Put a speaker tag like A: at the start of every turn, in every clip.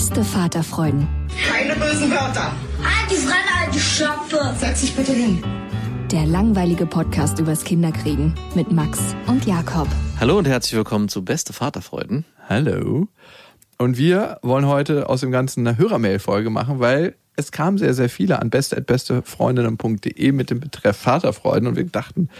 A: Beste Vaterfreuden.
B: Keine bösen Wörter.
C: Alte Fremde, alte Schöpfe.
B: Setz dich bitte hin.
A: Der langweilige Podcast übers Kinderkriegen mit Max und Jakob.
D: Hallo und herzlich willkommen zu Beste Vaterfreuden.
E: Hallo. Und wir wollen heute aus dem Ganzen eine Hörermail-Folge machen, weil es kam sehr, sehr viele an beste.bestefreundinnen.de mit dem Betreff Vaterfreuden und wir dachten,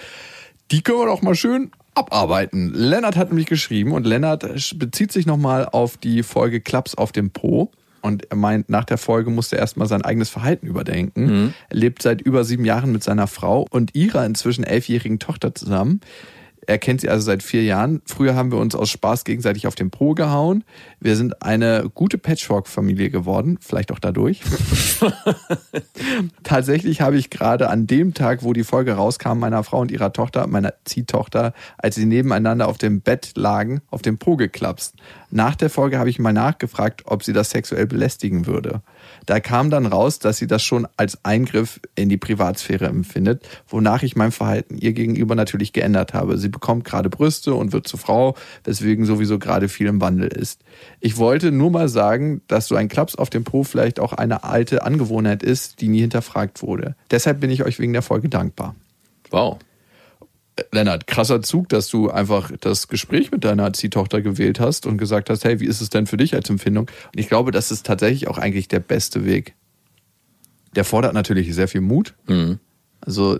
E: die können wir doch mal schön abarbeiten. Lennart hat nämlich geschrieben und Lennart bezieht sich nochmal auf die Folge Klaps auf dem Po. Und er meint, nach der Folge musste er erstmal sein eigenes Verhalten überdenken. Er lebt seit über sieben Jahren mit seiner Frau und ihrer inzwischen elfjährigen Tochter zusammen. Er kennt sie also seit vier Jahren. Früher haben wir uns aus Spaß gegenseitig auf den Po gehauen. Wir sind eine gute Patchwork-Familie geworden, vielleicht auch dadurch. Tatsächlich habe ich gerade an dem Tag, wo die Folge rauskam, meiner Frau und ihrer Tochter, meiner Ziehtochter, als sie nebeneinander auf dem Bett lagen, auf den Po geklapst. Nach der Folge habe ich mal nachgefragt, ob sie das sexuell belästigen würde. Da kam dann raus, dass sie das schon als Eingriff in die Privatsphäre empfindet, wonach ich mein Verhalten ihr gegenüber natürlich geändert habe. Sie bekommt gerade Brüste und wird zur Frau, weswegen sowieso gerade viel im Wandel ist. Ich wollte nur mal sagen, dass so ein Klaps auf dem Po vielleicht auch eine alte Angewohnheit ist, die nie hinterfragt wurde. Deshalb bin ich euch wegen der Folge dankbar.
D: Wow.
E: Lennart, krasser Zug, dass du einfach das Gespräch mit deiner Ziehtochter gewählt hast und gesagt hast, hey, wie ist es denn für dich als Empfindung? Und ich glaube, das ist tatsächlich auch eigentlich der beste Weg. Der fordert natürlich sehr viel Mut.
D: Mhm.
E: Also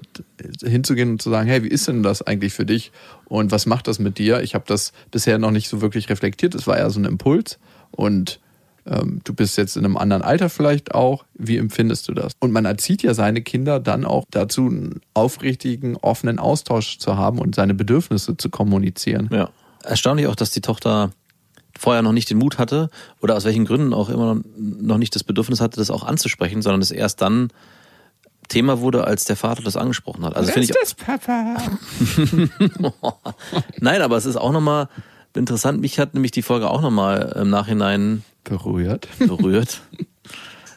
E: hinzugehen und zu sagen, hey, wie ist denn das eigentlich für dich und was macht das mit dir? Ich habe das bisher noch nicht so wirklich reflektiert. Es war eher so ein Impuls und ähm, du bist jetzt in einem anderen Alter vielleicht auch. Wie empfindest du das? Und man erzieht ja seine Kinder dann auch dazu, einen aufrichtigen, offenen Austausch zu haben und seine Bedürfnisse zu kommunizieren.
D: Ja. Erstaunlich auch, dass die Tochter vorher noch nicht den Mut hatte oder aus welchen Gründen auch immer noch nicht das Bedürfnis hatte, das auch anzusprechen, sondern es erst dann Thema wurde, als der Vater das angesprochen hat. Also finde ich
E: das, Papa?
D: Nein, aber es ist auch nochmal interessant. Mich hat nämlich die Folge auch nochmal im Nachhinein
E: Berührt.
D: berührt.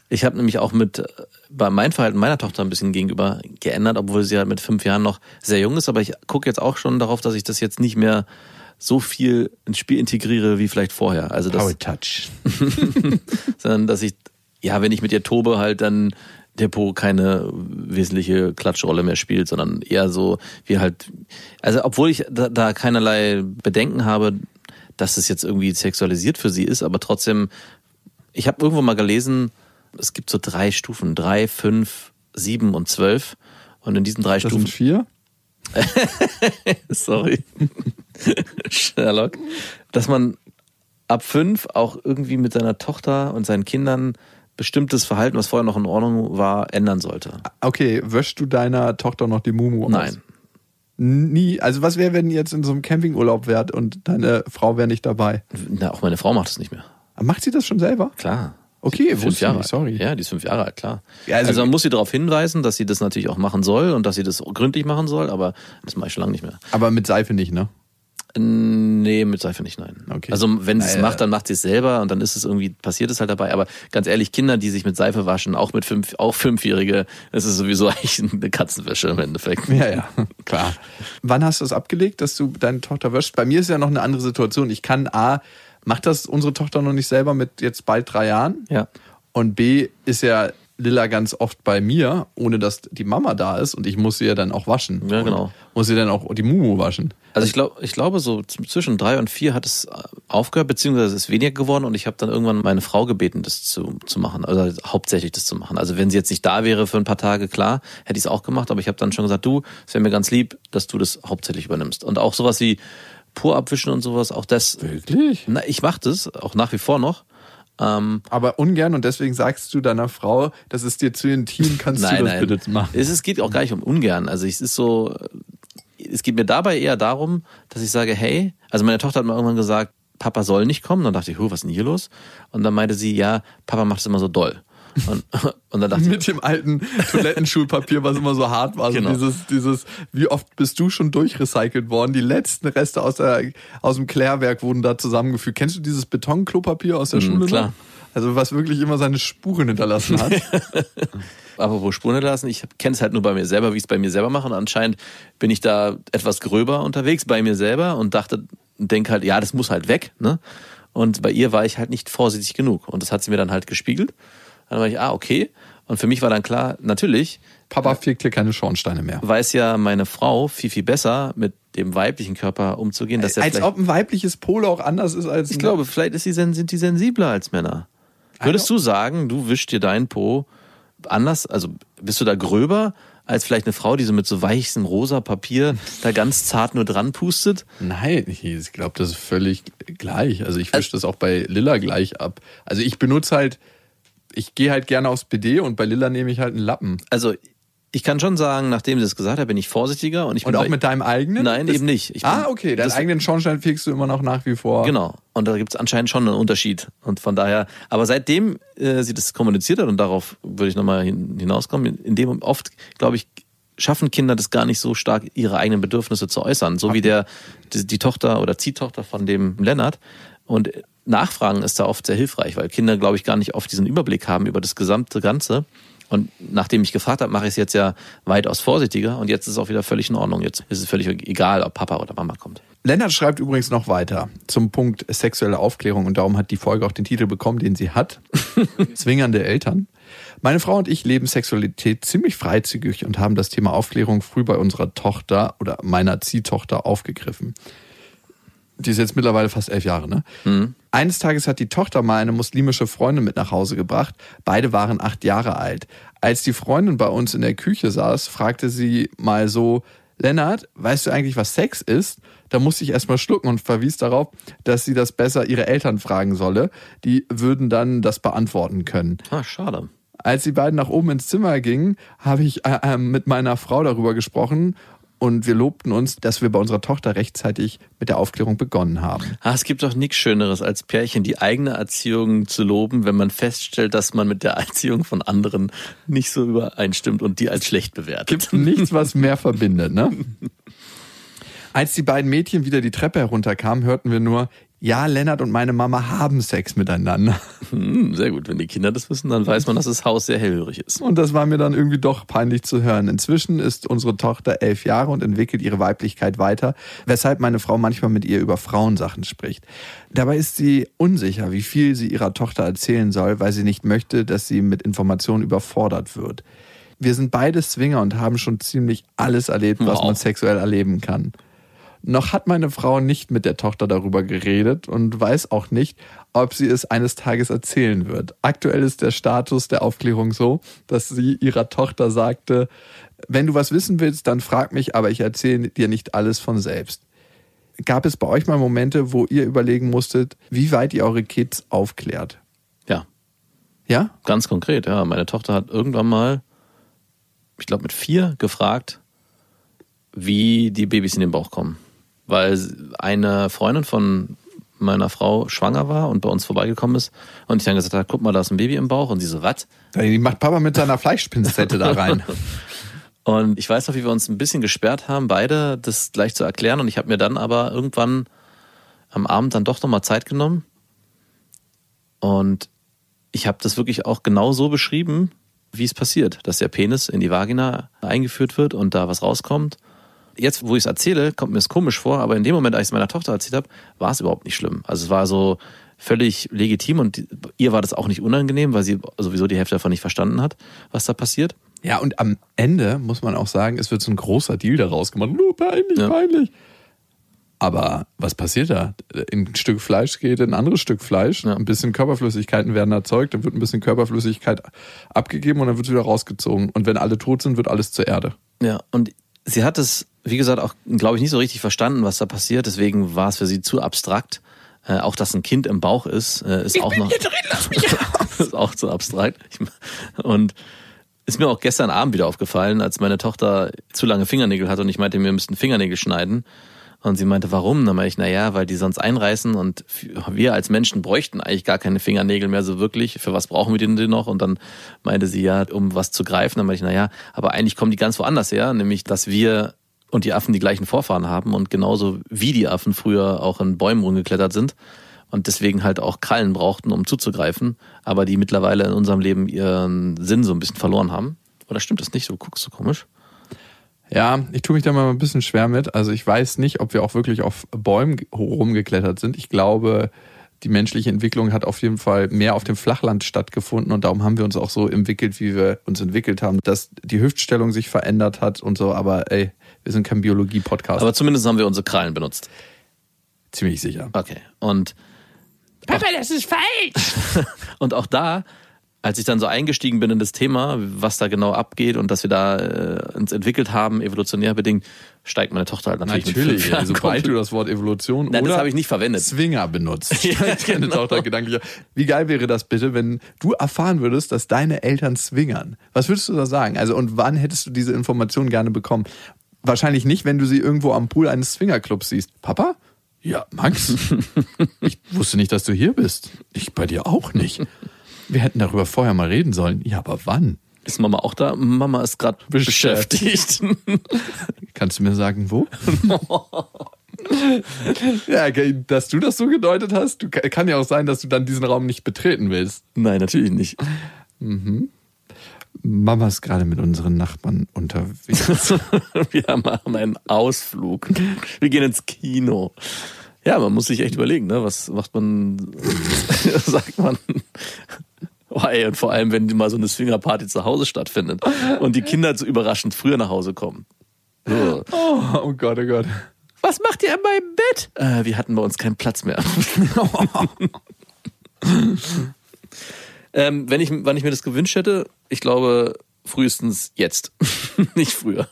D: Ich habe nämlich auch mit äh, bei mein Verhalten meiner Tochter ein bisschen gegenüber geändert, obwohl sie ja mit fünf Jahren noch sehr jung ist. Aber ich gucke jetzt auch schon darauf, dass ich das jetzt nicht mehr so viel ins Spiel integriere wie vielleicht vorher. Also das,
E: Power Touch.
D: sondern dass ich, ja, wenn ich mit ihr tobe, halt dann der Po keine wesentliche Klatschrolle mehr spielt, sondern eher so wie halt, also obwohl ich da, da keinerlei Bedenken habe, dass es jetzt irgendwie sexualisiert für sie ist, aber trotzdem, ich habe irgendwo mal gelesen, es gibt so drei Stufen, drei, fünf, sieben und zwölf. Und in diesen drei
E: Das
D: Stufen
E: sind vier.
D: sorry, Sherlock, dass man ab fünf auch irgendwie mit seiner Tochter und seinen Kindern bestimmtes Verhalten, was vorher noch in Ordnung war, ändern sollte.
E: Okay, wäschst du deiner Tochter noch die Mumu aus?
D: Nein.
E: Nie. Also was wäre, wenn ihr jetzt in so einem Campingurlaub wärt und deine Frau wäre nicht dabei?
D: Na, auch meine Frau macht es nicht mehr.
E: Macht sie das schon selber?
D: Klar.
E: Okay,
D: fünf Jahre
E: nicht, sorry.
D: Ja, die ist fünf Jahre alt, klar.
E: Ja, also-
D: also, man muss sie darauf hinweisen, dass sie das natürlich auch machen soll und dass sie das gründlich machen soll, aber das mache ich schon lange nicht mehr.
E: Aber mit Seife nicht, ne?
D: Nee, mit Seife nicht, nein.
E: Okay.
D: Also wenn sie es macht, dann macht sie es selber und dann ist es irgendwie, passiert es halt dabei. Aber ganz ehrlich, Kinder, die sich mit Seife waschen, auch mit fünf, auch Fünfjährige, ist sowieso eigentlich eine Katzenwäsche im Endeffekt.
E: Ja, ja, klar. Wann hast du es abgelegt, dass du deine Tochter wäschst? Bei mir ist ja noch eine andere Situation. Ich kann A, macht das unsere Tochter noch nicht selber mit jetzt bald drei Jahren?
D: Ja.
E: Und B ist ja Lilla ganz oft bei mir, ohne dass die Mama da ist und ich muss sie ja dann auch waschen.
D: Ja, genau.
E: Muss sie dann auch die Mumu waschen.
D: Also ich glaube, ich glaube so zwischen drei und vier hat es äh, aufgehört, beziehungsweise es ist weniger geworden und ich habe dann irgendwann meine Frau gebeten, das zu, zu machen, also hauptsächlich das zu machen. Also wenn sie jetzt nicht da wäre für ein paar Tage, klar, hätte ich es auch gemacht, aber ich habe dann schon gesagt, du, es wäre mir ganz lieb, dass du das hauptsächlich übernimmst. Und auch sowas wie Po abwischen und sowas, auch das.
E: Wirklich?
D: Na, ich mache das, auch nach wie vor noch. Ähm,
E: Aber ungern und deswegen sagst du deiner Frau, das ist dir zu intim, kannst du das bitte machen?
D: Es, es geht auch gar nicht um ungern. Also es ist so, es geht mir dabei eher darum, dass ich sage, hey, also meine Tochter hat mal irgendwann gesagt, Papa soll nicht kommen. Dann dachte ich, huh, was ist denn hier los? Und dann meinte sie, ja, Papa macht es immer so doll. Und, und dann dachte ich,
E: Mit dem alten Toilettenschulpapier, was immer so hart war.
D: Genau.
E: So dieses, dieses, wie oft bist du schon durchrecycelt worden? Die letzten Reste aus, der, aus dem Klärwerk wurden da zusammengefügt. Kennst du dieses Betonklopapier aus der
D: Mhm,
E: Schule? noch?
D: klar.
E: Also was wirklich immer seine Spuren hinterlassen hat.
D: apropos Spuren hinterlassen, ich kenne es halt nur bei mir selber, wie ich es bei mir selber mache. Und anscheinend bin ich da etwas gröber unterwegs bei mir selber und dachte, denke halt, ja, das muss halt weg. Ne? Und bei ihr war ich halt nicht vorsichtig genug. Und das hat sie mir dann halt gespiegelt. Dann war ich, ah, okay. Und für mich war dann klar, natürlich,
E: Papa fegt hier keine Schornsteine mehr.
D: weiß ja meine Frau viel, viel besser mit dem weiblichen Körper umzugehen. Dass
E: Als ob ein weibliches Polo auch anders ist als
D: ich
E: ein-
D: glaube, vielleicht ist die, sind die sensibler als Männer. Würdest du sagen, du wischst dir deinen Po anders, also bist du da gröber als vielleicht eine Frau, die so mit so weichsem rosa Papier da ganz zart nur dran pustet?
E: Nein, ich glaube, das ist völlig gleich. Also ich wische das auch bei Lilla gleich ab. Also ich benutze halt, ich gehe halt gerne aufs BD und bei Lilla nehme ich halt einen Lappen.
D: Also ich kann schon sagen, nachdem sie das gesagt hat, bin ich vorsichtiger und ich
E: Und
D: bin
E: auch
D: bei-
E: mit deinem eigenen?
D: Nein,
E: Das-
D: eben nicht. Ich bin-
E: ah, okay. Deinen
D: das-
E: eigenen Schornstein fegst du immer noch nach wie vor.
D: Genau. Und da gibt es anscheinend schon einen Unterschied. Und von daher, aber seitdem äh, sie das kommuniziert hat, und darauf würde ich nochmal hin, hinauskommen, in dem oft, glaube ich, schaffen Kinder das gar nicht so stark, ihre eigenen Bedürfnisse zu äußern. So wie der, die, die Tochter oder Ziehtochter von dem Lennart. Und Nachfragen ist da oft sehr hilfreich, weil Kinder, glaube ich, gar nicht oft diesen Überblick haben über das gesamte Ganze. Und nachdem ich gefragt habe, mache ich es jetzt ja weitaus vorsichtiger. Und jetzt ist es auch wieder völlig in Ordnung. Jetzt ist es völlig egal, ob Papa oder Mama kommt.
E: Lennart schreibt übrigens noch weiter zum Punkt sexuelle Aufklärung und darum hat die Folge auch den Titel bekommen, den sie hat. Zwingernde Eltern. Meine Frau und ich leben Sexualität ziemlich freizügig und haben das Thema Aufklärung früh bei unserer Tochter oder meiner Ziehtochter aufgegriffen. Die ist jetzt mittlerweile fast elf Jahre, ne? Eines Tages hat die Tochter mal eine muslimische Freundin mit nach Hause gebracht. Beide waren acht Jahre alt. Als die Freundin bei uns in der Küche saß, fragte sie mal so, Lennart, weißt du eigentlich, was Sex ist? Da musste ich erstmal schlucken und verwies darauf, dass sie das besser ihre Eltern fragen solle. Die würden dann das beantworten können.
D: Ah, schade.
E: Als die beiden nach oben ins Zimmer gingen, habe ich äh, äh, mit meiner Frau darüber gesprochen und wir lobten uns, dass wir bei unserer Tochter rechtzeitig mit der Aufklärung begonnen haben.
D: Ah, es gibt doch nichts Schöneres, als Pärchen die eigene Erziehung zu loben, wenn man feststellt, dass man mit der Erziehung von anderen nicht so übereinstimmt und die als schlecht bewertet.
E: Gibt nichts, was mehr verbindet, ne? Als die beiden Mädchen wieder die Treppe herunterkamen, hörten wir nur, ja, Lennart und meine Mama haben Sex miteinander.
D: Hm, sehr gut, wenn die Kinder das wissen, dann weiß man, dass das Haus sehr hellhörig ist.
E: Und das war mir dann irgendwie doch peinlich zu hören. Inzwischen ist unsere Tochter elf Jahre und entwickelt ihre Weiblichkeit weiter, weshalb meine Frau manchmal mit ihr über Frauensachen spricht. Dabei ist sie unsicher, wie viel sie ihrer Tochter erzählen soll, weil sie nicht möchte, dass sie mit Informationen überfordert wird. Wir sind beide Swinger und haben schon ziemlich alles erlebt, was
D: Wow.
E: man sexuell erleben kann. Noch hat meine Frau nicht mit der Tochter darüber geredet und weiß auch nicht, ob sie es eines Tages erzählen wird. Aktuell ist der Status der Aufklärung so, dass sie ihrer Tochter sagte, wenn du was wissen willst, dann frag mich, aber ich erzähle dir nicht alles von selbst. Gab es bei euch mal Momente, wo ihr überlegen musstet, wie weit ihr eure Kids aufklärt?
D: Ja,
E: Ja?
D: ganz konkret. Ja, meine Tochter hat irgendwann mal, ich glaube mit vier, gefragt, wie die Babys in den Bauch kommen. Weil eine Freundin von meiner Frau schwanger war und bei uns vorbeigekommen ist und ich dann gesagt habe, guck mal, da ist ein Baby im Bauch und sie so, was?
E: Die macht Papa mit seiner Fleischpinzette da rein.
D: Und ich weiß noch, wie wir uns ein bisschen gesperrt haben, beide das gleich zu erklären. Und ich habe mir dann aber irgendwann am Abend dann doch nochmal Zeit genommen. Und ich habe das wirklich auch genau so beschrieben, wie es passiert, dass der Penis in die Vagina eingeführt wird und da was rauskommt. Jetzt, wo ich es erzähle, kommt mir es komisch vor, aber in dem Moment, als ich es meiner Tochter erzählt habe, war es überhaupt nicht schlimm. Also es war so, völlig legitim und ihr war das auch nicht unangenehm, weil sie sowieso die Hälfte davon nicht verstanden hat, was da passiert.
E: Ja, und am Ende muss man auch sagen, es wird so ein großer Deal daraus gemacht. Nur peinlich,
D: Ja.
E: peinlich. Aber was passiert da? Ein Stück Fleisch geht in ein anderes Stück Fleisch.
D: Ja.
E: Ein bisschen Körperflüssigkeiten werden erzeugt, dann wird ein bisschen Körperflüssigkeit abgegeben und dann wird es wieder rausgezogen. Und wenn alle tot sind, wird alles zur Erde.
D: Ja, und sie hat es, wie gesagt, auch, glaube ich, nicht so richtig verstanden, was da passiert. Deswegen war es für sie zu abstrakt. Äh, auch, dass ein Kind im Bauch ist, äh, ist auch noch. ist auch zu abstrakt. Ich, und ist mir auch gestern Abend wieder aufgefallen, als meine Tochter zu lange Fingernägel hatte und ich meinte, wir müssten Fingernägel schneiden. Und sie meinte, warum? Dann meinte ich, naja, weil die sonst einreißen und wir als Menschen bräuchten eigentlich gar keine Fingernägel mehr so wirklich. Für was brauchen wir denn die noch? Und dann meinte sie, ja, um was zu greifen. Dann meinte ich, naja, aber eigentlich kommen die ganz woanders her, nämlich, dass wir und die Affen die gleichen Vorfahren haben und genauso wie die Affen früher auch in Bäumen rumgeklettert sind und deswegen halt auch Krallen brauchten, um zuzugreifen, aber die mittlerweile in unserem Leben ihren Sinn so ein bisschen verloren haben. Oder stimmt das nicht? Du guckst so komisch.
E: Ja, ich tue mich da mal ein bisschen schwer mit. Also ich weiß nicht, ob wir auch wirklich auf Bäumen rumgeklettert sind. Ich glaube, die menschliche Entwicklung hat auf jeden Fall mehr auf dem Flachland stattgefunden und darum haben wir uns auch so entwickelt, wie wir uns entwickelt haben, dass die Hüftstellung sich verändert hat und so. Aber ey, wir sind kein Biologie-Podcast.
D: Aber zumindest haben wir unsere Krallen benutzt.
E: ziemlich sicher.
D: Okay. Und
E: Papa, das ist falsch!
D: Und auch da, als ich dann so eingestiegen bin in das Thema, was da genau abgeht und dass wir da äh, uns entwickelt haben, evolutionär bedingt, steigt meine Tochter halt natürlich, mit
E: Natürlich,
D: fünf Jahren
E: sobald du das Wort Evolution
D: Nein, das
E: oder
D: habe ich nicht verwendet.
E: Zwinger benutzt.
D: Ja,
E: Deine
D: genau.
E: Tochter gedanklich. Wie geil wäre das bitte, wenn du erfahren würdest, dass deine Eltern zwingern? Was würdest du da sagen? Also und wann hättest du diese Information gerne bekommen? Wahrscheinlich nicht, wenn du sie irgendwo am Pool eines Swingerclubs siehst. Papa? Ja, Max. ich wusste nicht, dass du hier bist. Ich bei dir auch nicht. Wir hätten darüber vorher mal reden sollen. Ja, aber wann?
D: Ist Mama auch da? Mama ist gerade beschäftigt.
E: Kannst du mir sagen, wo? ja, okay, dass du das so gedeutet hast, du, kann ja auch sein, dass du dann diesen Raum nicht betreten willst.
D: Nein, natürlich nicht.
E: Mama ist gerade mit unseren Nachbarn unterwegs.
D: Wir machen einen Ausflug. Wir gehen ins Kino. Ja, man muss sich echt überlegen, ne? Was macht man, sagt man. Oh, ey, und vor allem, wenn mal so eine Swingerparty zu Hause stattfindet und die Kinder so überraschend früher nach Hause kommen. So.
E: oh, oh Gott, oh Gott.
D: Was macht ihr in meinem Bett? Äh, wir hatten bei uns keinen Platz mehr. ähm, wenn ich, wann ich mir das gewünscht hätte, ich glaube frühestens jetzt, nicht früher.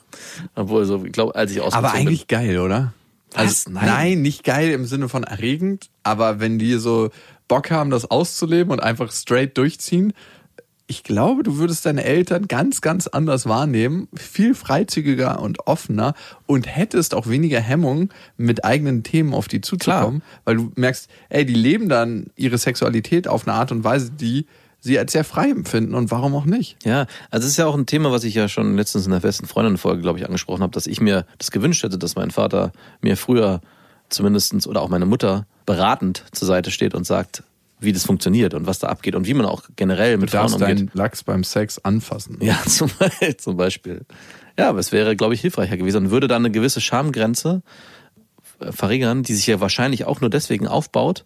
D: Obwohl so, ich glaube, als ich ausgezogen
E: Aber eigentlich geil, oder?
D: Was?
E: nein.
D: Nein.
E: nicht geil im Sinne von erregend, aber wenn die so Bock haben, das auszuleben und einfach straight durchziehen, ich glaube, du würdest deine Eltern ganz, ganz anders wahrnehmen, viel freizügiger und offener und hättest auch weniger Hemmung, mit eigenen Themen auf die zuzukommen, weil du merkst, ey, die leben dann ihre Sexualität auf eine Art und Weise, die sie als sehr frei empfinden und warum auch nicht?
D: Ja, also es ist ja auch ein Thema, was ich ja schon letztens in der besten Freundin-Folge, glaube ich, angesprochen habe, dass ich mir das gewünscht hätte, dass mein Vater mir früher zumindestens oder auch meine Mutter beratend zur Seite steht und sagt, wie das funktioniert und was da abgeht und wie man auch generell mit
E: Du
D: Frauen umgeht.
E: deinen Lachs beim Sex anfassen.
D: Ja, zum, Beispiel- zum Beispiel. Ja, aber es wäre, glaube ich, hilfreicher gewesen und würde dann eine gewisse Schamgrenze verringern, die sich ja wahrscheinlich auch nur deswegen aufbaut,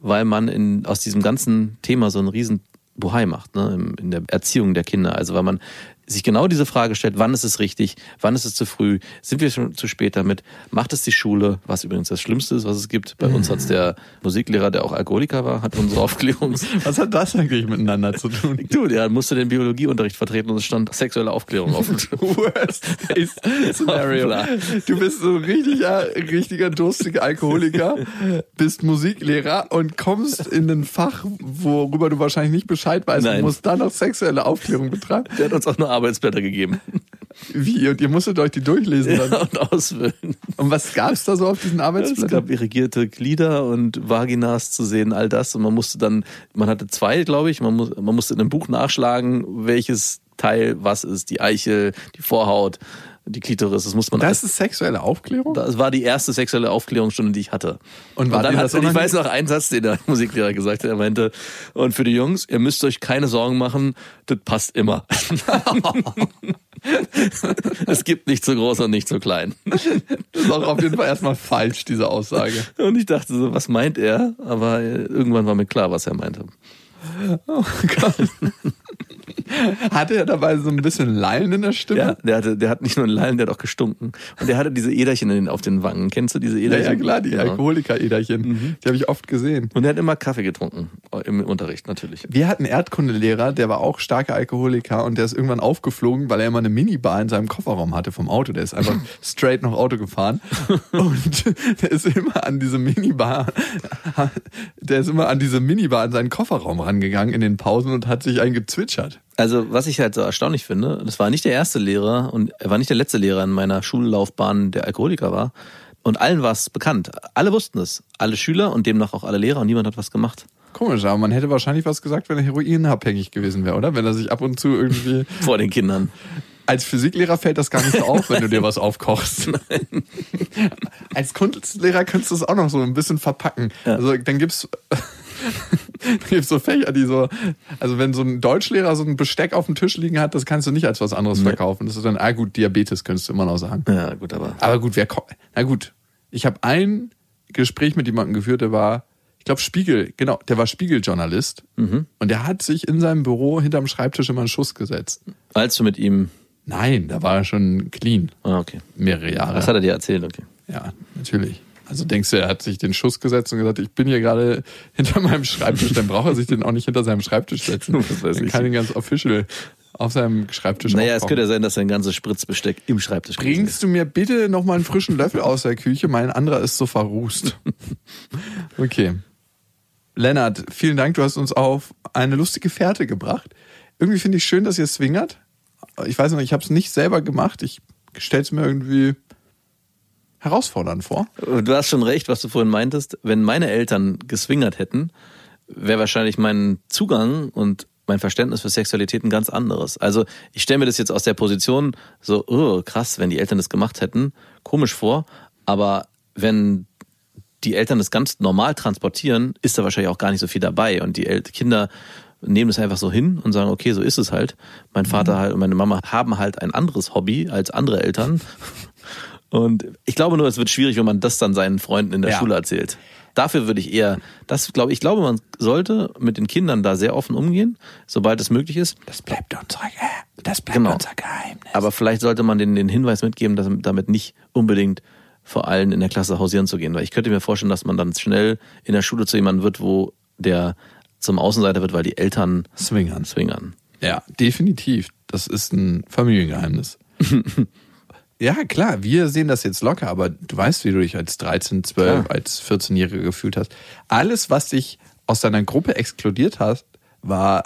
D: weil man in, aus diesem ganzen Thema so einen riesen Buhai macht, ne, in der Erziehung der Kinder. Also weil man sich genau diese Frage stellt, wann ist es richtig, wann ist es zu früh, sind wir schon zu spät damit, macht es die Schule, was übrigens das Schlimmste ist, was es gibt. Bei uns hat der Musiklehrer, der auch Alkoholiker war, hat unsere Aufklärung
E: Was hat das eigentlich miteinander zu tun?
D: Du, der musste den Biologieunterricht vertreten und es stand sexuelle Aufklärung auf.
E: Worst case scenario. Du bist so ein richtiger, richtiger durstiger Alkoholiker, bist Musiklehrer und kommst in ein Fach, worüber du wahrscheinlich nicht Bescheid weißt
D: Nein.
E: und musst dann noch sexuelle Aufklärung betreiben.
D: Der hat uns auch nur Arbeitsblätter gegeben
E: Wie? Und ihr musstet euch die durchlesen dann.
D: und ausfüllen.
E: Und was gab's da so auf diesen
D: Es
E: Arbeitsblättern?
D: gab irrigierte Glieder und Vaginas zu sehen, all das. Und man musste dann, man hatte zwei, glaube ich, man, muss, man musste in einem Buch nachschlagen, welches Teil was ist. Die Eichel, die Vorhaut, die Klitoris. Das muss man
E: Das ist sexuelle Aufklärung?
D: Das war die erste sexuelle Aufklärungsstunde, die ich hatte.
E: Und war
D: dann
E: dir
D: hat, und ich weiß noch einen Satz, den der Musiklehrer gesagt hat. Er meinte, und für die Jungs, ihr müsst euch keine Sorgen machen, das passt immer. es gibt nicht so groß und nicht so klein.
E: Das ist auch auf jeden Fall erstmal falsch, diese Aussage.
D: Und ich dachte so, was meint er? Aber irgendwann war mir klar, was er meinte.
E: Oh Gott. Hatte er dabei so ein bisschen Lallen in der Stimme?
D: Ja, der hatte, der hat nicht nur einen Lallen, der hat auch gestunken. Und der hatte diese Äderchen in den, auf den Wangen. Kennst du diese
E: Ja,
D: Äderchen?
E: ja, klar, die
D: Genau.
E: Alkoholiker-Äderchen. Die habe ich oft gesehen.
D: Und er hat immer Kaffee getrunken. Im Unterricht, natürlich.
E: Wir hatten einen Erdkundelehrer, der war auch starker Alkoholiker und der ist irgendwann aufgeflogen, weil er immer eine Minibar in seinem Kofferraum hatte vom Auto. Der ist einfach straight noch Auto gefahren und der ist immer an diese Minibar, der ist immer an diese Minibar in seinen Kofferraum rangegangen in den Pausen und hat sich einen gezwitschert.
D: Also, was ich halt so erstaunlich finde, das war nicht der erste Lehrer und er war nicht der letzte Lehrer in meiner Schullaufbahn, der Alkoholiker war. Und allen war es bekannt. Alle wussten es. Alle Schüler und demnach auch alle Lehrer und niemand hat was gemacht.
E: Komisch, aber man hätte wahrscheinlich was gesagt, wenn er heroinabhängig gewesen wäre, oder? Wenn er sich ab und zu irgendwie
D: Vor den Kindern.
E: Als Physiklehrer fällt das gar nicht so auf, wenn du dir was aufkochst. Als Kunstlehrer könntest du es auch noch so ein bisschen verpacken.
D: Ja.
E: Also dann gibt's dann gibt's so Fächer, die so, also wenn so ein Deutschlehrer so ein Besteck auf dem Tisch liegen hat, das kannst du nicht als was anderes
D: Nee.
E: verkaufen. Das ist dann, ah gut, Diabetes könntest du immer noch sagen.
D: Ja, gut, aber.
E: Aber gut, wer Na gut, ich habe ein Gespräch mit jemandem geführt, der war, ich glaube Spiegel, genau, der war Spiegeljournalist
D: Mhm.
E: und der hat sich in seinem Büro hinterm Schreibtisch immer einen Schuss gesetzt.
D: Als du mit ihm.
E: Nein, da war er schon clean,
D: Ah, okay.
E: mehrere Jahre.
D: Was hat er dir erzählt? Okay.
E: Ja, natürlich. Also denkst du, er hat sich den Schuss gesetzt und gesagt, ich bin hier gerade hinter meinem Schreibtisch, dann braucht er sich den auch nicht hinter seinem Schreibtisch setzen.
D: Was weiß
E: dann
D: ich.
E: kann ihn ganz official auf seinem Schreibtisch
D: Naja, es
E: aufkochen.
D: könnte ja sein, dass sein ganzes Spritzbesteck im Schreibtisch
E: Bringst du mir bitte noch mal einen frischen Löffel aus der Küche? Mein anderer ist so verrußt. Okay. Lennart, vielen Dank. Du hast uns auf eine lustige Fährte gebracht. Irgendwie finde ich schön, dass ihr swingert. Ich weiß noch, ich habe es nicht selber gemacht. Ich stelle es mir irgendwie herausfordernd vor.
D: Du hast schon recht, was du vorhin meintest. Wenn meine Eltern geswingert hätten, wäre wahrscheinlich mein Zugang und mein Verständnis für Sexualität ein ganz anderes. Also ich stelle mir das jetzt aus der Position so, oh, krass, wenn die Eltern das gemacht hätten, komisch vor. Aber wenn die Eltern das ganz normal transportieren, ist da wahrscheinlich auch gar nicht so viel dabei. Und die El Kinder nehmen es einfach so hin und sagen, okay, so ist es halt. Mein Vater halt und meine Mama haben halt ein anderes Hobby als andere Eltern. Und ich glaube nur, es wird schwierig, wenn man das dann seinen Freunden in der
E: Ja.
D: Schule erzählt. Dafür würde ich eher, das glaube ich, glaube, man sollte mit den Kindern da sehr offen umgehen, sobald es möglich ist.
E: Das bleibt unser, das bleibt
D: Genau.
E: unser Geheimnis.
D: Aber vielleicht sollte man den, den Hinweis mitgeben, dass damit nicht unbedingt vor allen in der Klasse hausieren zu gehen. Weil ich könnte mir vorstellen, dass man dann schnell in der Schule zu jemandem wird, wo der zum Außenseiter wird, weil die Eltern
E: Swingern.
D: swingern.
E: Ja, definitiv. Das ist ein Familiengeheimnis. ja, klar, wir sehen das jetzt locker, aber du weißt, wie du dich als 13, 12,
D: Klar.
E: als 14-Jähriger gefühlt hast. Alles, was dich aus deiner Gruppe exkludiert hast, war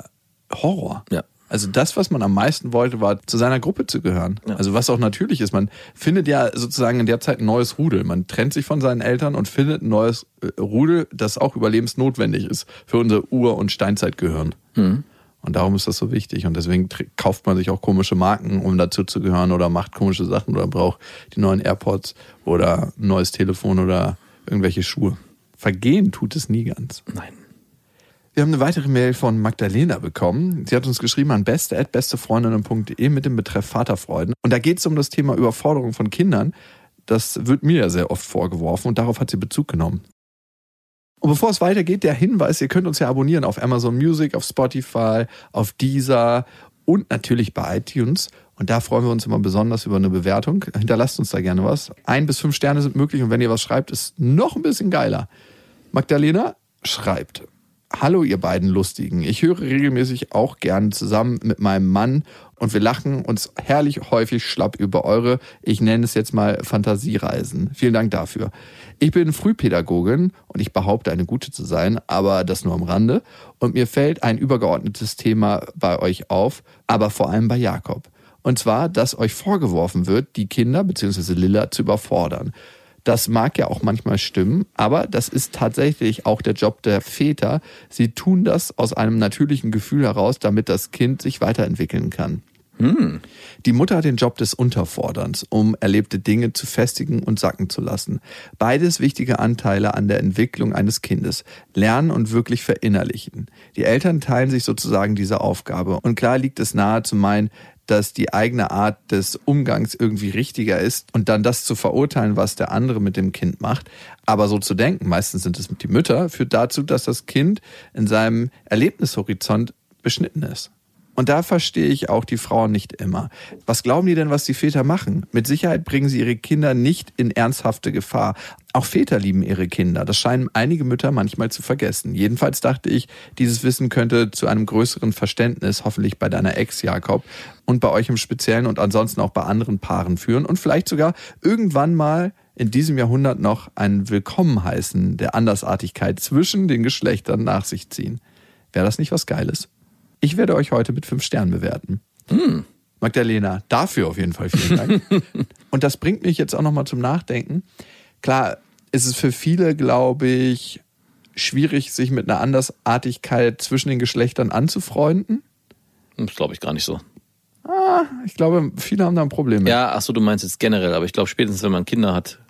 E: Horror.
D: Ja.
E: Also das, was man am meisten wollte, war zu seiner Gruppe zu gehören.
D: Ja.
E: Also was auch natürlich ist. Man findet ja sozusagen in der Zeit ein neues Rudel. Man trennt sich von seinen Eltern und findet ein neues äh, Rudel, das auch überlebensnotwendig ist für unser Ur- und Steinzeitgehirn. Und darum ist das so wichtig. Und deswegen kauft man sich auch komische Marken, um dazu zu gehören oder macht komische Sachen oder braucht die neuen AirPods oder ein neues Telefon oder irgendwelche Schuhe. Vergehen tut es nie ganz.
D: Nein.
E: Wir haben eine weitere Mail von Magdalena bekommen. Sie hat uns geschrieben an beste.bestefreundinnen.de mit dem Betreff Vaterfreuden. Und da geht es um das Thema Überforderung von Kindern. Das wird mir ja sehr oft vorgeworfen und darauf hat sie Bezug genommen. Und bevor es weitergeht, der Hinweis, ihr könnt uns ja abonnieren auf Amazon Music, auf Spotify, auf Deezer und natürlich bei iTunes. Und da freuen wir uns immer besonders über eine Bewertung. Hinterlasst uns da gerne was. Ein bis fünf Sterne sind möglich und wenn ihr was schreibt, ist noch ein bisschen geiler. Magdalena schreibt. Hallo ihr beiden Lustigen. Ich höre regelmäßig auch gern zusammen mit meinem Mann und wir lachen uns herrlich häufig schlapp über eure, ich nenne es jetzt mal Fantasiereisen. Vielen Dank dafür. Ich bin Frühpädagogin und ich behaupte eine gute zu sein, aber das nur am Rande. Und mir fällt ein übergeordnetes Thema bei euch auf, aber vor allem bei Jakob. Und zwar, dass euch vorgeworfen wird, die Kinder bzw. Lilla zu überfordern. Das mag ja auch manchmal stimmen, aber das ist tatsächlich auch der Job der Väter. Sie tun das aus einem natürlichen Gefühl heraus, damit das Kind sich weiterentwickeln kann. Die Mutter hat den Job des Unterforderns, um erlebte Dinge zu festigen und sacken zu lassen. Beides wichtige Anteile an der Entwicklung eines Kindes. Lernen und wirklich verinnerlichen. Die Eltern teilen sich sozusagen diese Aufgabe. Und klar liegt es nahe zu meinen, dass die eigene Art des Umgangs irgendwie richtiger ist und dann das zu verurteilen, was der andere mit dem Kind macht. Aber so zu denken, meistens sind es die Mütter, führt dazu, dass das Kind in seinem Erlebnishorizont beschnitten ist. Und da verstehe ich auch die Frauen nicht immer. Was glauben die denn, was die Väter machen? Mit Sicherheit bringen sie ihre Kinder nicht in ernsthafte Gefahr. Auch Väter lieben ihre Kinder. Das scheinen einige Mütter manchmal zu vergessen. Jedenfalls dachte ich, dieses Wissen könnte zu einem größeren Verständnis, hoffentlich bei deiner Ex, Jakob, und bei euch im Speziellen und ansonsten auch bei anderen Paaren führen und vielleicht sogar irgendwann mal in diesem Jahrhundert noch ein Willkommen heißen der Andersartigkeit zwischen den Geschlechtern nach sich ziehen. Wäre das nicht was Geiles? Ich werde euch heute mit fünf Sternen bewerten.
D: Hm.
E: Magdalena, dafür auf jeden Fall vielen Dank. Und das bringt mich jetzt auch nochmal zum Nachdenken. Klar, ist es für viele, glaube ich, schwierig, sich mit einer Andersartigkeit zwischen den Geschlechtern anzufreunden.
D: Das glaube ich gar nicht so.
E: Ah, ich glaube, viele haben da ein Problem mit.
D: Ja, ach so, du meinst jetzt generell, aber ich glaube, spätestens wenn man Kinder hat,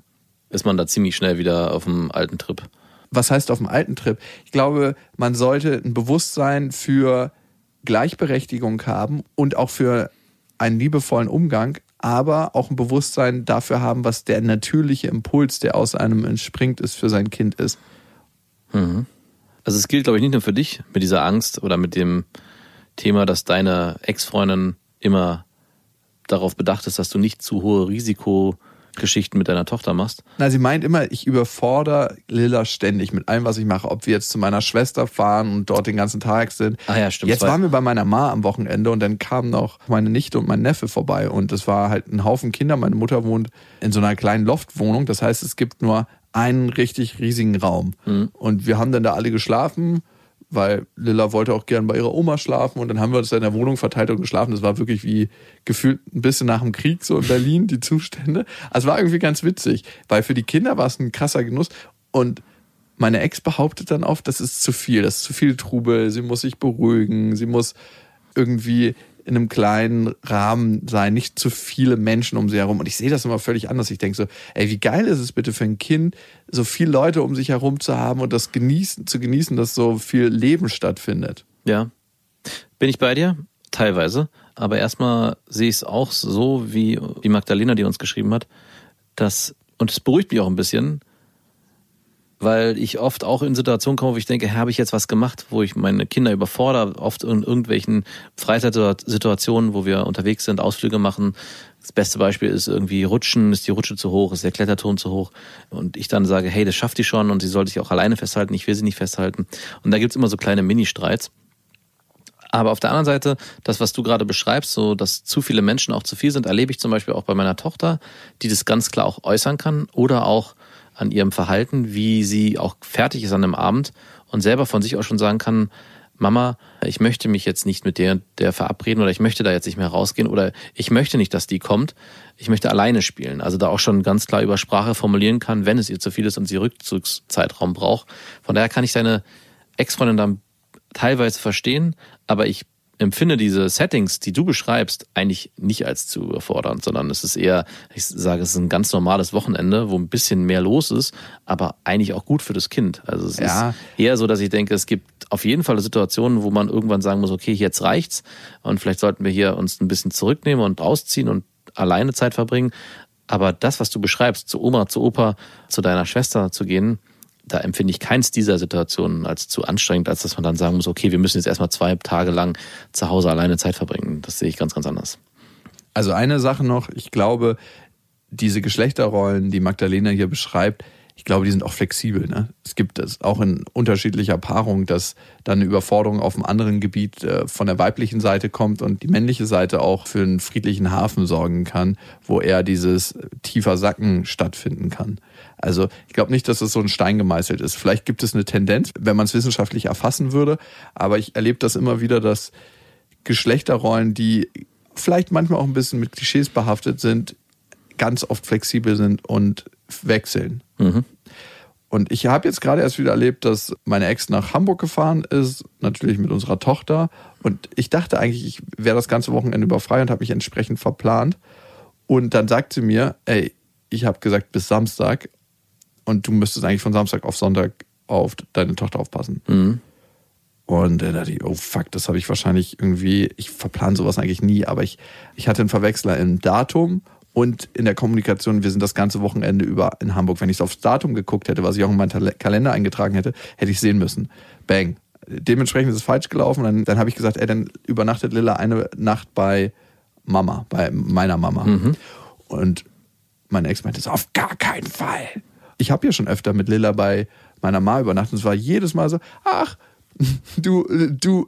D: ist man da ziemlich schnell wieder auf dem alten Trip.
E: Was heißt auf dem alten Trip? Ich glaube, man sollte ein Bewusstsein für Gleichberechtigung haben und auch für einen liebevollen Umgang, aber auch ein Bewusstsein dafür haben, was der natürliche Impuls, der aus einem entspringt, ist für sein Kind ist.
D: Mhm. Also es gilt, glaube ich, nicht nur für dich mit dieser Angst oder mit dem Thema, dass deine Ex-Freundin immer darauf bedacht ist, dass du nicht zu hohe Risikogeschichten mit deiner Tochter machst.
E: Na, sie meint immer, ich überfordere Lilla ständig mit allem, was ich mache. Ob wir jetzt zu meiner Schwester fahren und dort den ganzen Tag sind.
D: Ah ja, stimmt.
E: Jetzt waren wir bei meiner Ma am Wochenende und dann kamen noch meine Nichte und mein Neffe vorbei und es war halt ein Haufen Kinder. Meine Mutter wohnt in so einer kleinen Loftwohnung. Das heißt, es gibt nur einen richtig riesigen Raum.
D: Mhm.
E: Und wir haben dann da alle geschlafen, weil Lilla wollte auch gern bei ihrer Oma schlafen und dann haben wir uns in der Wohnung verteilt und geschlafen. Das war wirklich wie gefühlt ein bisschen nach dem Krieg so in Berlin, die Zustände. Also war irgendwie ganz witzig, weil für die Kinder war es ein krasser Genuss und meine Ex behauptet dann oft, das ist zu viel, das ist zu viel Trubel, sie muss sich beruhigen, sie muss irgendwie in einem kleinen Rahmen sein, nicht zu viele Menschen um sie herum. Und ich sehe das immer völlig anders. Ich denke so, ey, wie geil ist es bitte für ein Kind, so viele Leute um sich herum zu haben und das genießen, zu genießen, dass so viel Leben stattfindet.
D: Ja. Bin ich bei dir? Teilweise. Aber erstmal sehe ich es auch so, wie, wie Magdalena, die uns geschrieben hat, dass, und es beruhigt mich auch ein bisschen, weil ich oft auch in Situationen komme, wo ich denke, habe ich jetzt was gemacht, wo ich meine Kinder überfordere, oft in irgendwelchen Freizeitsituationen, wo wir unterwegs sind, Ausflüge machen. Das beste Beispiel ist irgendwie Rutschen, ist die Rutsche zu hoch, ist der Kletterturm zu hoch. Und ich dann sage, hey, das schafft die schon und sie soll sich auch alleine festhalten, ich will sie nicht festhalten. Und da gibt's immer so kleine Mini-Streits. Aber auf der anderen Seite, das, was du gerade beschreibst, so dass zu viele Menschen auch zu viel sind, erlebe ich zum Beispiel auch bei meiner Tochter, die das ganz klar auch äußern kann oder auch an ihrem Verhalten, wie sie auch fertig ist an einem Abend und selber von sich auch schon sagen kann, Mama, ich möchte mich jetzt nicht mit der, der verabreden oder ich möchte da jetzt nicht mehr rausgehen oder ich möchte nicht, dass die kommt. Ich möchte alleine spielen. Also da auch schon ganz klar über Sprache formulieren kann, wenn es ihr zu viel ist und sie Rückzugszeitraum braucht. Von daher kann ich deine Ex-Freundin dann teilweise verstehen, aber ich empfinde diese Settings, die du beschreibst, eigentlich nicht als zu überfordernd, sondern es ist eher, ich sage, es ist ein ganz normales Wochenende, wo ein bisschen mehr los ist, aber eigentlich auch gut für das Kind. Also es
E: Ja.
D: ist eher so, dass ich denke, es gibt auf jeden Fall Situationen, wo man irgendwann sagen muss, okay, jetzt reicht's und vielleicht sollten wir hier uns ein bisschen zurücknehmen und rausziehen und alleine Zeit verbringen. Aber das, was du beschreibst, zu Oma, zu Opa, zu deiner Schwester zu gehen, da empfinde ich keins dieser Situationen als zu anstrengend, als dass man dann sagen muss, okay, wir müssen jetzt erstmal zwei Tage lang zu Hause alleine Zeit verbringen. Das sehe ich ganz, ganz anders.
E: Also eine Sache noch, ich glaube, diese Geschlechterrollen, die Magdalena hier beschreibt, ich glaube, die sind auch flexibel. Ne? Es gibt es auch in unterschiedlicher Paarung, dass dann eine Überforderung auf einem anderen Gebiet äh, von der weiblichen Seite kommt und die männliche Seite auch für einen friedlichen Hafen sorgen kann, wo eher dieses tiefer Sacken stattfinden kann. Also ich glaube nicht, dass es so ein Stein gemeißelt ist. Vielleicht gibt es eine Tendenz, wenn man es wissenschaftlich erfassen würde, aber ich erlebe das immer wieder, dass Geschlechterrollen, die vielleicht manchmal auch ein bisschen mit Klischees behaftet sind, ganz oft flexibel sind und wechseln.
D: Mhm.
E: Und ich habe jetzt gerade erst wieder erlebt, dass meine Ex nach Hamburg gefahren ist, natürlich mit unserer Tochter. Und ich dachte eigentlich, ich wäre das ganze Wochenende über frei und habe mich entsprechend verplant. Und dann sagt sie mir, ey, ich habe gesagt bis Samstag und du müsstest eigentlich von Samstag auf Sonntag auf deine Tochter aufpassen.
D: Mhm.
E: Und da dachte ich, oh fuck, das habe ich wahrscheinlich irgendwie, ich verplan sowas eigentlich nie, aber ich, ich hatte einen Verwechsler im Datum und in der Kommunikation, wir sind das ganze Wochenende über in Hamburg. Wenn ich aufs Datum geguckt hätte, was ich auch in meinen Kalender eingetragen hätte, hätte ich sehen müssen. Bang. Dementsprechend ist es falsch gelaufen. Dann, dann habe ich gesagt, ey, dann übernachtet Lilla eine Nacht bei Mama, bei meiner Mama. Und meine Ex meinte so, auf gar keinen Fall. Ich habe ja schon öfter mit Lilla bei meiner Ma übernachtet. Und es war jedes Mal so, ach, du, du,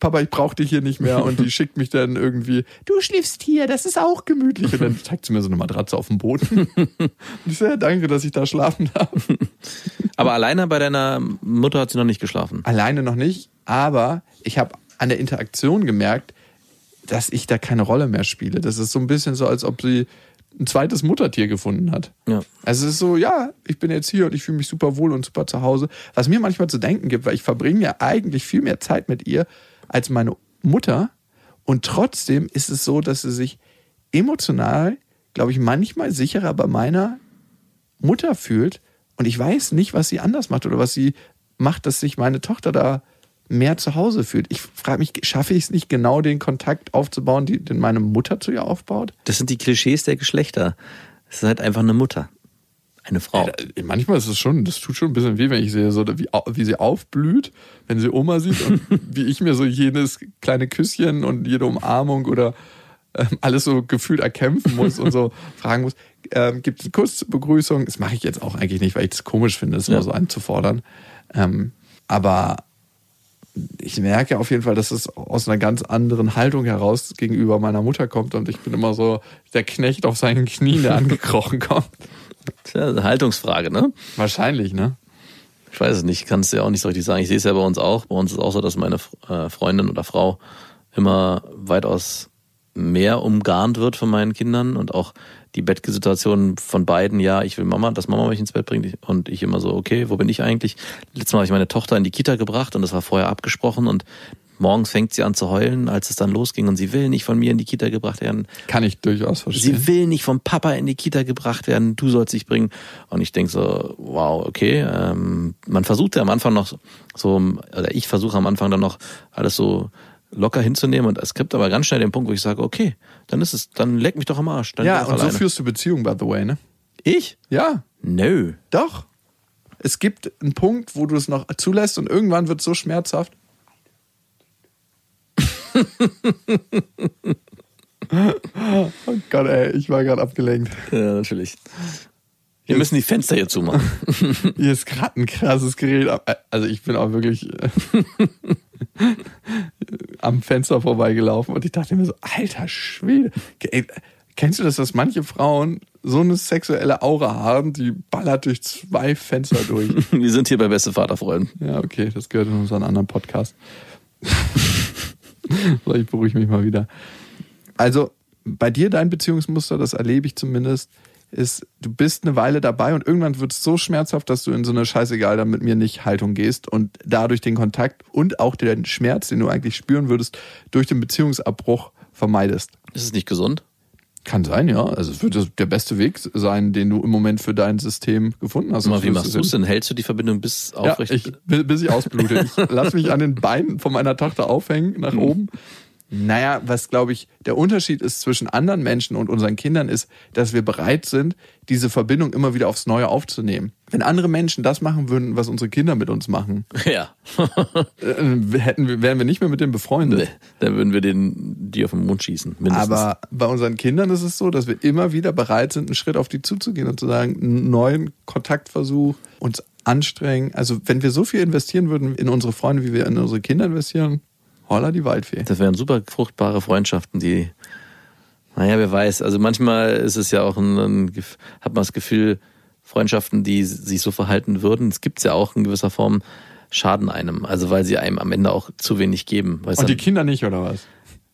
E: Papa, ich brauche dich hier nicht mehr. Und die schickt mich dann irgendwie, du schläfst hier, das ist auch gemütlich. Und dann zeigt sie mir so eine Matratze auf dem Boden. Und ich ja, danke, dass ich da schlafen darf.
D: Aber alleine bei deiner Mutter hat sie noch nicht geschlafen.
E: Alleine noch nicht, aber ich habe an der Interaktion gemerkt, dass ich da keine Rolle mehr spiele. Das ist so ein bisschen so, als ob sie ein zweites Muttertier gefunden hat.
D: Ja.
E: Also es ist so, ja, ich bin jetzt hier und ich fühle mich super wohl und super zu Hause. Was mir manchmal zu denken gibt, weil ich verbringe ja eigentlich viel mehr Zeit mit ihr als meine Mutter. Und trotzdem ist es so, dass sie sich emotional, glaube ich, manchmal sicherer bei meiner Mutter fühlt. Und ich weiß nicht, was sie anders macht oder was sie macht, dass sich meine Tochter da mehr zu Hause fühlt. Ich frage mich, schaffe ich es nicht genau, den Kontakt aufzubauen, den meine Mutter zu ihr aufbaut?
D: Das sind die Klischees der Geschlechter. Es ist halt einfach eine Mutter. Eine Frau.
E: Ja, manchmal ist es schon, das tut schon ein bisschen weh, wenn ich sehe, so wie, wie sie aufblüht, wenn sie Oma sieht und wie ich mir so jedes kleine Küsschen und jede Umarmung oder ähm, alles so gefühlt erkämpfen muss und so fragen muss. Ähm, Gibt es einen Kuss zur Begrüßung? Das mache ich jetzt auch eigentlich nicht, weil ich das komisch finde, das
D: Ja.
E: immer so anzufordern. Ähm, aber ich merke auf jeden Fall, dass es aus einer ganz anderen Haltung heraus gegenüber meiner Mutter kommt und ich bin immer so der Knecht auf seinen Knien, der angekrochen kommt.
D: Tja, eine Haltungsfrage, ne?
E: Wahrscheinlich, ne?
D: Ich weiß es nicht, kann es ja auch nicht so richtig sagen. Ich sehe es ja bei uns auch. Bei uns ist auch so, dass meine äh, Freundin oder Frau immer weitaus mehr umgarnt wird von meinen Kindern und auch die Bettgesituation von beiden, ja, ich will Mama, dass Mama mich ins Bett bringt und ich immer so, okay, wo bin ich eigentlich? Letztes Mal habe ich meine Tochter in die Kita gebracht und das war vorher abgesprochen und morgens fängt sie an zu heulen, als es dann losging und sie will nicht von mir in die Kita gebracht werden.
E: Kann ich durchaus verstehen.
D: Sie will nicht vom Papa in die Kita gebracht werden, du sollst dich bringen. Und ich denke so, wow, okay. Ähm, man versucht ja am Anfang noch so, oder ich versuche am Anfang dann noch alles so locker hinzunehmen und es gibt aber ganz schnell den Punkt, wo ich sage, okay, dann ist es, dann leck mich doch am Arsch.
E: Ja, und so
D: alleine.
E: führst du Beziehungen, by the way, ne?
D: ich?
E: Ja,
D: Nö.
E: doch. Es gibt einen Punkt, wo du es noch zulässt und irgendwann wird es so schmerzhaft. Oh Gott, ey, ich war gerade abgelenkt.
D: Ja, natürlich. Wir müssen die Fenster hier zumachen.
E: Hier ist gerade ein krasses Gerät. Also ich bin auch wirklich äh, am Fenster vorbeigelaufen und ich dachte mir so, alter Schwede. Ey, kennst du das, dass manche Frauen so eine sexuelle Aura haben, die ballert durch zwei Fenster durch?
D: Wir sind hier bei Beste Vaterfreuden.
E: Ja, okay, das gehört in unseren anderen Podcast. ich beruhige mich mal wieder. Also, bei dir dein Beziehungsmuster, das erlebe ich zumindest, ist, du bist eine Weile dabei und irgendwann wird es so schmerzhaft, dass du in so eine Scheißegal dann mit mir nicht Haltung gehst und dadurch den Kontakt und auch den Schmerz, den du eigentlich spüren würdest, durch den Beziehungsabbruch vermeidest.
D: Ist es nicht gesund?
E: Kann sein, ja. Also es wird der beste Weg sein, den du im Moment für dein System gefunden hast.
D: Mal, wie machst du es denn? Hältst du die Verbindung bis
E: ja,
D: aufrecht?
E: ich, bi- bis ich ausblute. Ich lass mich an den Beinen von meiner Tochter aufhängen, nach oben. Naja, was glaube ich, der Unterschied ist zwischen anderen Menschen und unseren Kindern ist, dass wir bereit sind, diese Verbindung immer wieder aufs Neue aufzunehmen. Wenn andere Menschen das machen würden, was unsere Kinder mit uns machen,
D: ja.
E: äh, hätten wir, wären wir nicht mehr mit denen befreundet.
D: Nee, dann würden wir den, die auf den Mund schießen. Mindestens.
E: Aber bei unseren Kindern ist es so, dass wir immer wieder bereit sind, einen Schritt auf die zuzugehen und zu sagen, einen neuen Kontaktversuch, uns anstrengen. Also wenn wir so viel investieren würden in unsere Freunde, wie wir in unsere Kinder investieren, holla die Waldfee.
D: Das wären super fruchtbare Freundschaften, die, naja, wer weiß. Also manchmal ist es ja auch ein, ein hat man das Gefühl, Freundschaften, die sich so verhalten würden, es gibt ja auch in gewisser Form, schaden einem. Also weil sie einem am Ende auch zu wenig geben.
E: Und die Kinder nicht, oder was?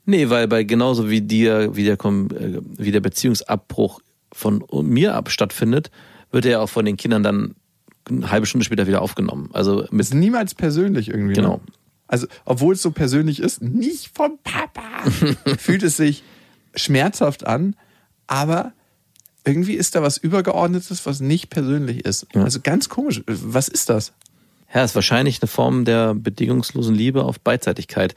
D: nee, weil bei genauso wie dir, wie der, äh, wie der Beziehungsabbruch von mir ab stattfindet, wird er ja auch von den Kindern dann eine halbe Stunde später wieder aufgenommen. Also mit
E: Ist niemals persönlich irgendwie.
D: Genau.
E: Ne? Also, obwohl es so persönlich ist, nicht vom Papa, fühlt es sich schmerzhaft an, aber irgendwie ist da was Übergeordnetes, was nicht persönlich ist.
D: Ja.
E: Also ganz komisch. Was ist das?
D: Ja, ist wahrscheinlich eine Form der bedingungslosen Liebe auf Beidseitigkeit.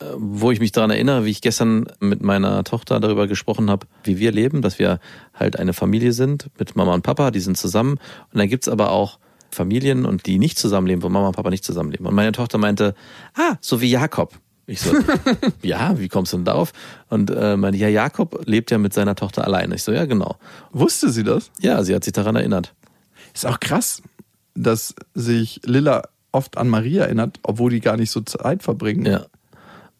D: Äh, Wo ich mich daran erinnere, wie ich gestern mit meiner Tochter darüber gesprochen habe, wie wir leben, dass wir halt eine Familie sind mit Mama und Papa, die sind zusammen. Und dann gibt's aber auch Familien und die nicht zusammenleben, wo Mama und Papa nicht zusammenleben. Und meine Tochter meinte, ah, so wie Jakob. Ich so, ja, wie kommst du denn darauf? Und äh, meinte, ja, Jakob lebt ja mit seiner Tochter alleine. Ich so, ja, genau.
E: Wusste sie das?
D: Ja, sie hat sich daran erinnert.
E: Ist auch krass, dass sich Lilla oft an Maria erinnert, obwohl die gar nicht so Zeit verbringen.
D: Ja.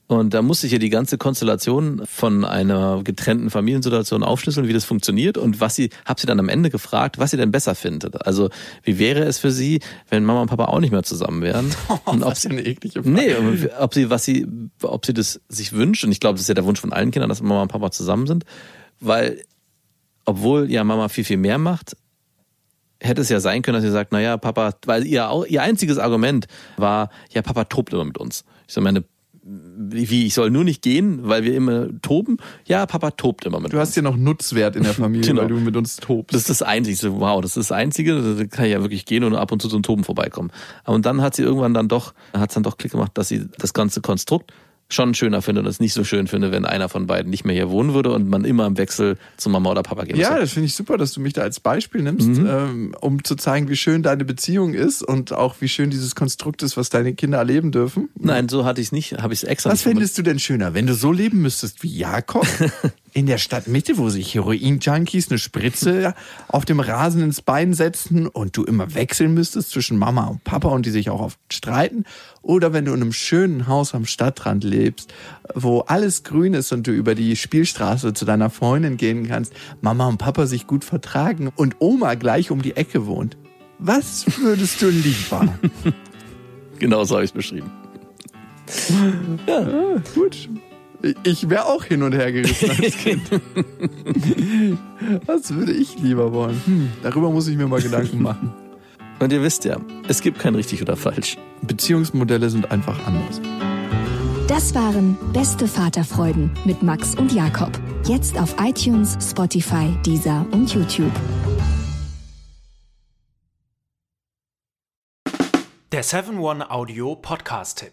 D: Und da musste ich ja die ganze Konstellation von einer getrennten Familiensituation aufschlüsseln, wie das funktioniert und was sie, hab sie dann am Ende gefragt, was sie denn besser findet. Also, wie wäre es für sie, wenn Mama und Papa auch nicht mehr zusammen wären? und ob sie,
E: eine eklige Frage.
D: nee, ob sie, was sie, ob sie das sich wünscht, und ich glaube, das ist ja der Wunsch von allen Kindern, dass Mama und Papa zusammen sind, weil, obwohl ja Mama viel, viel mehr macht, hätte es ja sein können, dass sie sagt, naja, Papa, weil ihr, ihr einziges Argument war, ja, Papa tobt immer mit uns. Ich so meine, wie, ich soll nur nicht gehen, weil wir immer toben? Ja, Papa tobt immer mit
E: Du
D: uns.
E: hast ja noch Nutzwert in der Familie,
D: Genau.
E: weil du mit uns tobst.
D: Das ist das Einzige. Wow, das ist das Einzige. Da kann ich ja wirklich gehen und ab und zu zum Toben vorbeikommen. Und dann hat sie irgendwann dann doch, hat es dann doch Klick gemacht, dass sie das ganze Konstrukt schon schöner findet und es nicht so schön finde, wenn einer von beiden nicht mehr hier wohnen würde und man immer im Wechsel zu Mama oder Papa gehen
E: Ja, das finde ich super, dass du mich da als Beispiel nimmst,
D: Mhm.
E: ähm, um zu zeigen, wie schön deine Beziehung ist und auch wie schön dieses Konstrukt ist, was deine Kinder erleben dürfen.
D: Nein, so hatte ich es nicht, habe ich es extra
E: Was
D: nicht
E: fändest du denn schöner, wenn du so leben müsstest wie Jakob in der Stadtmitte, wo sich Heroin-Junkies eine Spritze auf dem Rasen ins Bein setzen und du immer wechseln müsstest zwischen Mama und Papa und die sich auch oft streiten? Oder wenn du in einem schönen Haus am Stadtrand lebst, wo alles grün ist und du über die Spielstraße zu deiner Freundin gehen kannst, Mama und Papa sich gut vertragen und Oma gleich um die Ecke wohnt? Was würdest du lieber?
D: Genau so habe ich es beschrieben.
E: Ah, gut. Ich wäre auch hin und her gerissen als Kind. Was würde ich lieber wollen? Hm, darüber muss ich mir mal Gedanken machen.
D: Und ihr wisst ja, es gibt kein richtig oder falsch.
E: Beziehungsmodelle sind einfach anders.
A: Das waren Beste Vaterfreuden mit Max und Jakob. Jetzt auf iTunes, Spotify, Deezer und YouTube.
F: Der 7-One-Audio-Podcast-Tipp.